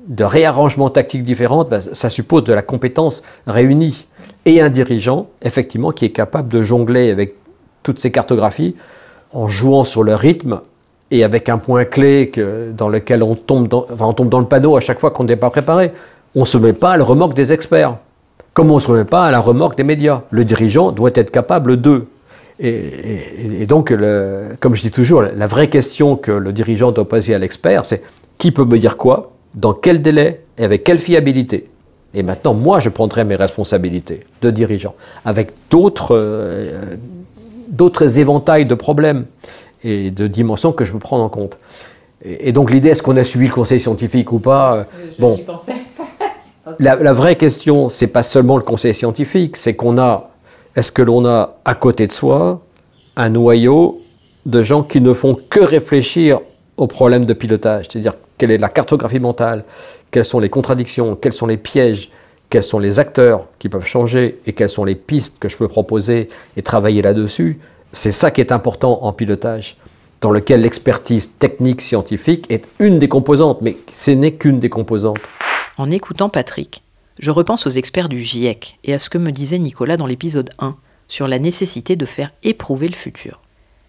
de réarrangement tactique différent, ben, ça suppose de la compétence réunie et un dirigeant, effectivement, qui est capable de jongler avec toutes ces cartographies en jouant sur le rythme et avec un point clé dans lequel on tombe dans, on tombe dans le panneau à chaque fois qu'on n'est pas préparé. On ne se met pas à la remorque des experts, comme on ne se met pas à la remorque des médias. Le dirigeant doit être capable d'eux. Et, et, donc, le, comme je dis toujours, la vraie question que le dirigeant doit poser à l'expert, c'est qui peut me dire quoi, dans quel délai et avec quelle fiabilité. Et maintenant, moi, je prendrai mes responsabilités de dirigeant, avec d'autres euh, éventails de problèmes et de dimensions que je peux prendre en compte. Et, donc l'idée, est-ce qu'on a suivi le conseil scientifique ou pas euh, Bon, la, la, vraie question, c'est pas seulement le conseil scientifique, c'est qu'on a, est-ce que l'on a à côté de soi un noyau de gens qui ne font que réfléchir aux problèmes de pilotage, c'est-à-dire quelle est la cartographie mentale, quelles sont les contradictions, quels sont les pièges, quels sont les acteurs qui peuvent changer? Et quelles sont les pistes que je peux proposer et travailler là-dessus, c'est ça qui est important en pilotage, dans lequel l'expertise technique scientifique est une des composantes, mais ce n'est qu'une des composantes. En écoutant Patrick, je repense aux experts du GIEC et à ce que me disait Nicolas dans l'épisode 1 sur la nécessité de faire éprouver le futur.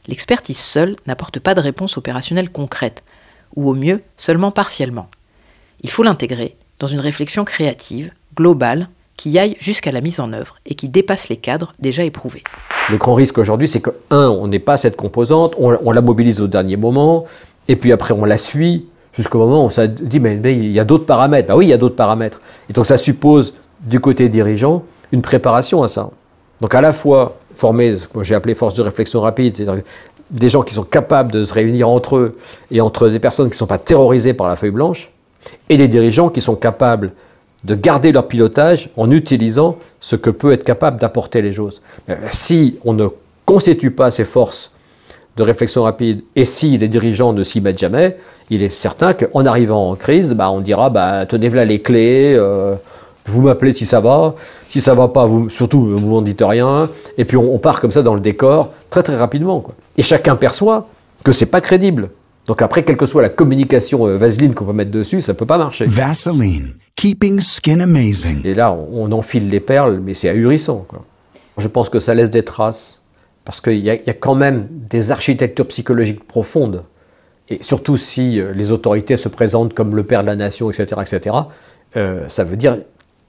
L'expertise seule n'apporte pas de réponse opérationnelle concrète, ou au mieux seulement partiellement. Il faut l'intégrer dans une réflexion créative global qui aille jusqu'à la mise en œuvre et qui dépasse les cadres déjà éprouvés. Le grand risque aujourd'hui, c'est que, un, on n'est pas cette composante, on, la mobilise au dernier moment, et puis après on la suit jusqu'au moment où on s'est dit, mais, il y a d'autres paramètres. Bah oui, il y a d'autres paramètres. Et donc ça suppose, du côté dirigeant, une préparation à ça. Donc à la fois former, ce que j'ai appelé force de réflexion rapide, c'est-à-dire des gens qui sont capables de se réunir entre eux et entre des personnes qui ne sont pas terrorisées par la feuille blanche, et des dirigeants qui sont capables de garder leur pilotage en utilisant ce que peut être capable d'apporter les choses. Euh, si on ne constitue pas ces forces de réflexion rapide et si les dirigeants ne s'y mettent jamais, il est certain qu'en arrivant en crise, bah, on dira bah, tenez là les clés, euh, vous m'appelez si ça va, si ça va pas, vous, surtout vous m'en dites rien, et puis on, part comme ça dans le décor très très rapidement. Et chacun perçoit que c'est pas crédible. Donc après, quelle que soit la communication euh, vaseline qu'on va mettre dessus, ça peut pas marcher. Vaseline, keeping skin amazing. Et là, on, enfile les perles, mais c'est ahurissant. Quoi. Je pense que ça laisse des traces, parce qu'il y, a quand même des architectures psychologiques profondes. Et surtout si euh, les autorités se présentent comme le père de la nation, etc., etc., euh, ça veut dire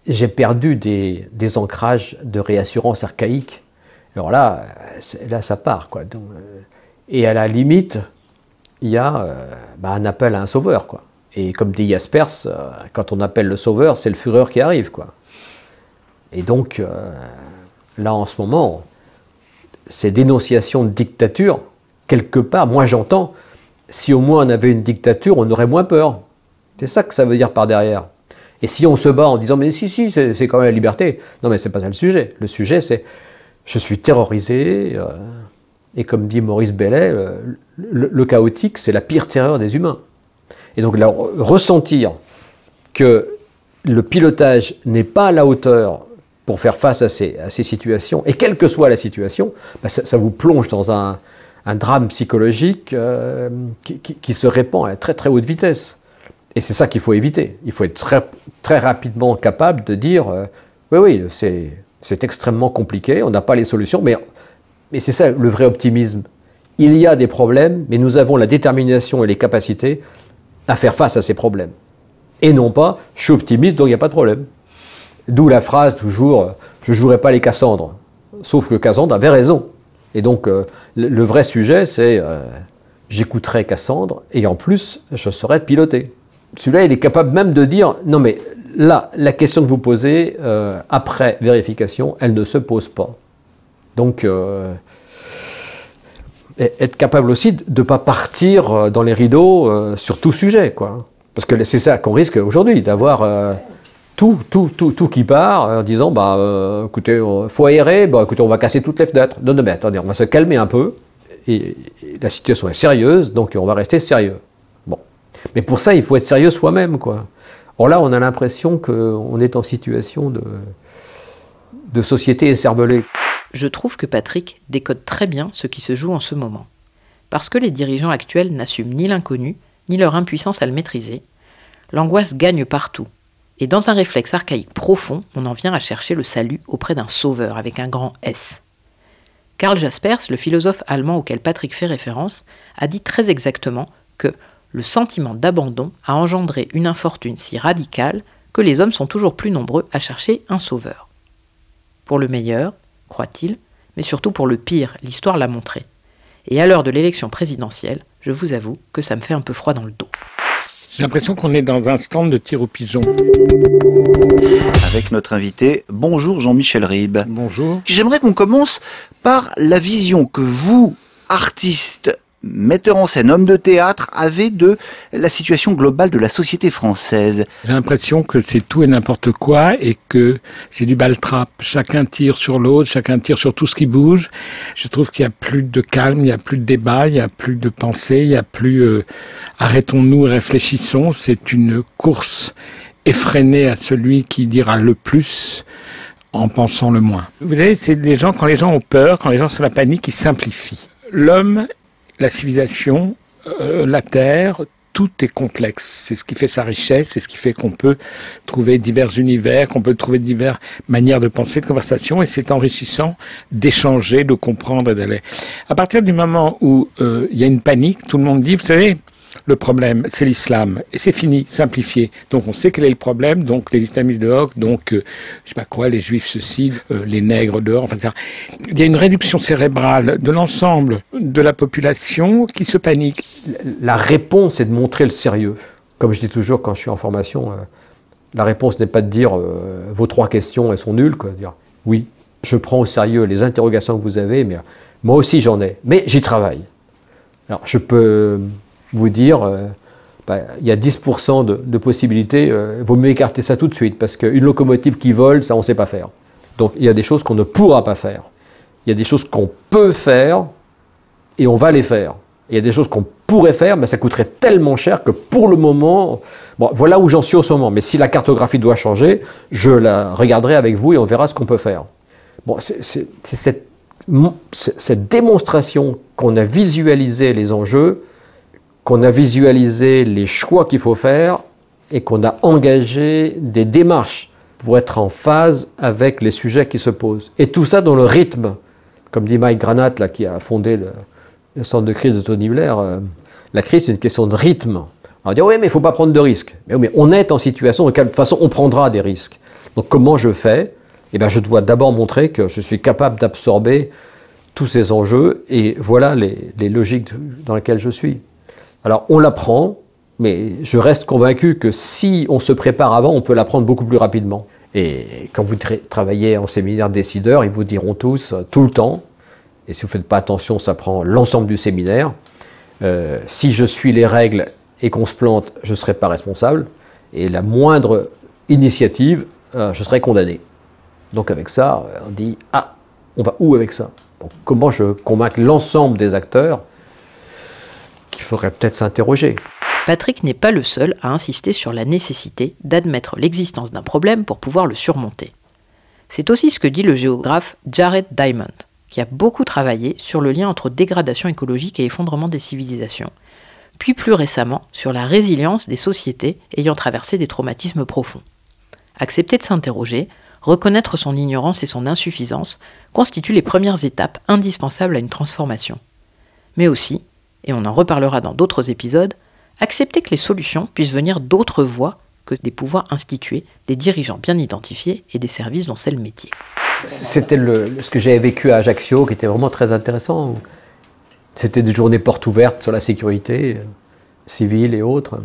j'ai perdu des, ancrages de réassurance archaïque. Alors là, là ça part. Quoi. Donc, et à la limite, il y a euh, bah, un appel à un sauveur. Quoi. Et comme dit Jaspers, euh, quand on appelle le sauveur, c'est le fureur qui arrive. Quoi. Et donc, euh, là en ce moment, ces dénonciations de dictature, quelque part, moi j'entends, si au moins on avait une dictature, on aurait moins peur. C'est ça que ça veut dire par derrière. Et si on se bat en disant mais si si c'est quand même la liberté, non mais c'est pas ça le sujet. Le sujet c'est je suis terrorisé euh, et comme dit Maurice Bellet, euh, le, chaotique c'est la pire terreur des humains. Et donc ressentir que le pilotage n'est pas à la hauteur pour faire face à ces, situations, et quelle que soit la situation, bah, ça, vous plonge dans un, drame psychologique euh, qui, se répand à très très haute vitesse. Et c'est ça qu'il faut éviter. Il faut être très, très rapidement capable de dire euh, oui, oui, c'est extrêmement compliqué, on n'a pas les solutions, mais, mais c'est ça le vrai optimisme. Il y a des problèmes, mais nous avons la détermination et les capacités à faire face à ces problèmes. Et non pas, je suis optimiste, donc il n'y a pas de problème. D'où la phrase toujours, je ne jouerai pas les Cassandres. Sauf que Cassandre avait raison. Et donc, euh, le, vrai sujet, c'est euh, j'écouterai Cassandre et en plus, je saurai piloter. Celui-là, il est capable même de dire non, mais là, la question que vous posez, euh, après vérification, elle ne se pose pas. Donc, être capable aussi de ne pas partir dans les rideaux sur tout sujet, quoi. Parce que c'est ça qu'on risque aujourd'hui, d'avoir tout, tout, tout, qui part en disant, bah, euh, écoutez, euh, faut aérer, bah, écoutez, on va casser toutes les fenêtres. Non, non, mais attendez, on va se calmer un peu. Et la situation est sérieuse, donc on va rester sérieux. Bon. Mais pour ça, il faut être sérieux soi-même, quoi. Or là, on a l'impression qu'on est en situation de, de société écervelée. Je trouve que Patrick décode très bien ce qui se joue en ce moment. Parce que les dirigeants actuels n'assument ni l'inconnu, ni leur impuissance à le maîtriser, l'angoisse gagne partout. Et dans un réflexe archaïque profond, on en vient à chercher le salut auprès d'un sauveur avec un grand S. Karl Jaspers, le philosophe allemand auquel Patrick fait référence, a dit très exactement que le sentiment d'abandon a engendré une infortune si radicale que les hommes sont toujours plus nombreux à chercher un sauveur. Pour le meilleur, croit-il, mais surtout pour le pire, l'histoire l'a montré. Et à l'heure de l'élection présidentielle, je vous avoue que ça me fait un peu froid dans le dos. J'ai l'impression qu'on est dans un stand de tir au pigeon. avec notre invité. Bonjour Jean-Michel Ribes. Bonjour. J'aimerais qu'on commence par la vision que vous, artiste, metteur en scène, homme de théâtre, avez de la situation globale de la société française. J'ai l'impression que c'est tout et n'importe quoi et que c'est du baltrap. Chacun tire sur l'autre, chacun tire sur tout ce qui bouge. Je trouve qu'il y a plus de calme, il y a plus de débat, il y a plus de pensée, il y a plus euh, arrêtons-nous et réfléchissons. C'est une course effrénée à celui qui dira le plus en pensant le moins. Vous savez, c'est les gens, quand les gens ont peur, quand les gens sont la panique, ils simplifient. L'homme, la civilisation, euh, la terre, tout est complexe. C'est ce qui fait sa richesse, c'est ce qui fait qu'on peut trouver divers univers, qu'on peut trouver diverses manières de penser, de conversation, et c'est enrichissant d'échanger, de comprendre et d'aller. À partir du moment où euh, il y a une panique, tout le monde dit, vous savez, le problème, c'est l'islam. Et c'est fini, simplifié. Donc on sait quel est le problème, donc les islamistes dehors, donc euh, je sais pas quoi, les juifs ceci, euh, les nègres dehors, enfin ça. Il y a une réduction cérébrale de l'ensemble de la population qui se panique. La réponse est de montrer le sérieux. Comme je dis toujours quand je suis en formation, euh, la réponse n'est pas de dire euh, vos trois questions elles sont nulles. Dire oui, je prends au sérieux les interrogations que vous avez, mais moi aussi j'en ai, mais j'y travaille. Alors je peux vous dire, euh, bah, il y a 10% de, de possibilités, il vaut mieux écarter ça tout de suite, parce qu'une locomotive qui vole, ça on ne sait pas faire. Donc il y a des choses qu'on ne pourra pas faire. Il y a des choses qu'on peut faire, et on va les faire. Il y a des choses qu'on pourrait faire, mais ça coûterait tellement cher que pour le moment, voilà où j'en suis en ce moment. Mais si la cartographie doit changer, je la regarderai avec vous et on verra ce qu'on peut faire. Bon, c'est cette, cette démonstration qu'on a visualisé les enjeux, qu'on a visualisé les choix qu'il faut faire et qu'on a engagé des démarches pour être en phase avec les sujets qui se posent. Et tout ça dans le rythme. Comme dit Mike Granat, là, qui a fondé le, centre de crise de Tony Blair, euh, la crise, c'est une question de rythme. On va dire, oui, mais il ne faut pas prendre de risques. Mais, on est en situation, de toute façon, on prendra des risques. Donc, comment je fais? Eh bien, je dois d'abord montrer que je suis capable d'absorber tous ces enjeux, et voilà les logiques dans lesquelles je suis. Alors, on l'apprend, mais je reste convaincu que si on se prépare avant, on peut l'apprendre beaucoup plus rapidement. Et quand vous tra- travaillez en séminaire décideur, ils vous diront tous, euh, tout le temps, et si vous ne faites pas attention, ça prend l'ensemble du séminaire, euh, si je suis les règles et qu'on se plante, je ne serai pas responsable. Et la moindre initiative, euh, je serai condamné. Donc avec ça, on dit ah, on va où avec ça? Comment je convainc l'ensemble des acteurs qu'il faudrait peut-être s'interroger Patrick n'est pas le seul à insister sur la nécessité d'admettre l'existence d'un problème pour pouvoir le surmonter. C'est aussi ce que dit le géographe Jared Diamond, qui a beaucoup travaillé sur le lien entre dégradation écologique et effondrement des civilisations, puis plus récemment sur la résilience des sociétés ayant traversé des traumatismes profonds. Accepter de s'interroger, reconnaître son ignorance et son insuffisance constituent les premières étapes indispensables à une transformation. Mais aussi, et on en reparlera dans d'autres épisodes, accepter que les solutions puissent venir d'autres voies que des pouvoirs institués, des dirigeants bien identifiés et des services dont c'est le métier. C'était ce que j'avais vécu à Ajaccio qui était vraiment très intéressant. C'était des journées portes ouvertes sur la sécurité euh, civile et autres.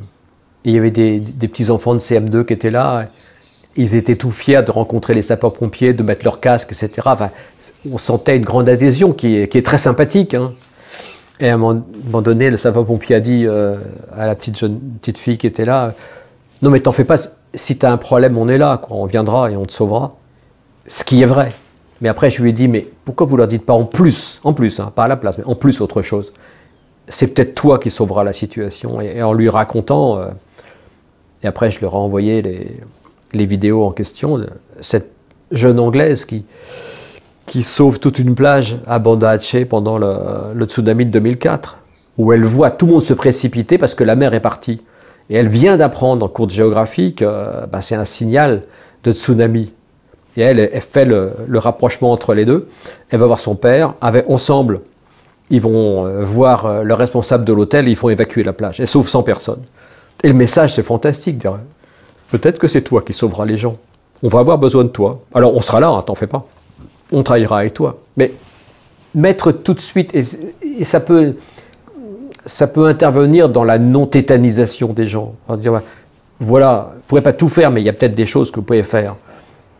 Il y avait des, des petits enfants de CM2 qui étaient là. Ils étaient tout fiers de rencontrer les sapeurs-pompiers, de mettre leur casque, etc. On sentait une grande adhésion qui est, qui est très sympathique. hein. Et à un moment donné, le sapeur-pompier a dit euh, à la petite, jeune, petite fille qui était là Non, mais t'en fais pas, si tu as un problème, on est là, on viendra et on te sauvera. Ce qui est vrai. Mais après, je lui ai dit Mais pourquoi vous leur dites pas en plus En plus, hein, pas à la place, mais en plus autre chose? C'est peut-être toi qui sauveras la situation. Et, en lui racontant, euh, et après, je leur ai envoyé les, les vidéos en question, cette jeune Anglaise qui, qui sauve toute une plage à Banda Aceh pendant le, tsunami de 2004, où elle voit tout le monde se précipiter parce que la mer est partie. Et elle vient d'apprendre en cours de géographie que euh, ben, c'est un signal de tsunami. Et elle, fait le, rapprochement entre les deux. Elle va voir son père. Ensemble, ils vont euh, voir euh, le responsable de l'hôtel et ils font évacuer la plage. Elle sauve 100 personnes. Et le message, c'est fantastique. dire, Peut-être que c'est toi qui sauveras les gens. On va avoir besoin de toi. Alors on sera là, hein, t'en fais pas. On travaillera avec toi. Mais mettre tout de suite, et, ça peut, ça peut intervenir dans la non-tétanisation des gens. Va dire, ouais, voilà, vous ne pourrez pas tout faire, mais il y a peut-être des choses que vous pouvez faire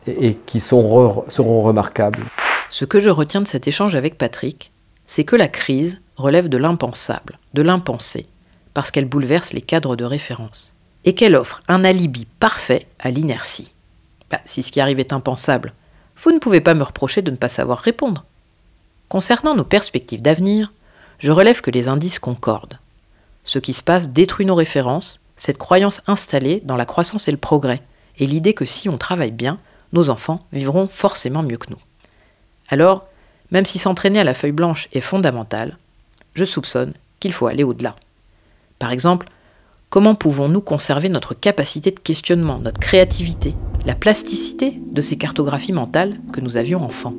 et, qui sont seront remarquables. Ce que je retiens de cet échange avec Patrick, c'est que la crise relève de l'impensable, de l'impensé, parce qu'elle bouleverse les cadres de référence, et qu'elle offre un alibi parfait à l'inertie. Bah, si ce qui arrive est impensable, vous ne pouvez pas me reprocher de ne pas savoir répondre. Concernant nos perspectives d'avenir, je relève que les indices concordent. Ce qui se passe détruit nos références, cette croyance installée dans la croissance et le progrès, et l'idée que si on travaille bien, nos enfants vivront forcément mieux que nous. Alors, même si s'entraîner à la feuille blanche est fondamental, je soupçonne qu'il faut aller au-delà. Par exemple, comment pouvons-nous conserver notre capacité de questionnement, notre créativité, la plasticité de ces cartographies mentales que nous avions enfants?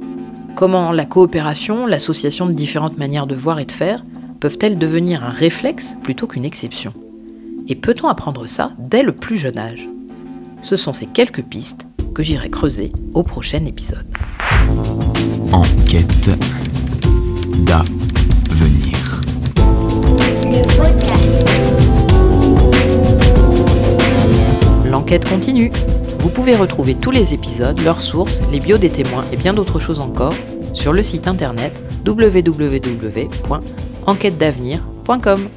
Comment la coopération, l'association de différentes manières de voir et de faire peuvent-elles devenir un réflexe plutôt qu'une exception? Et peut-on apprendre ça dès le plus jeune âge? Ce sont ces quelques pistes que j'irai creuser au prochain épisode. Enquête d'avenir. L'enquête continue. Vous pouvez retrouver tous les épisodes, leurs sources, les bios des témoins et bien d'autres choses encore sur le site internet www.enquêtedavenir.com.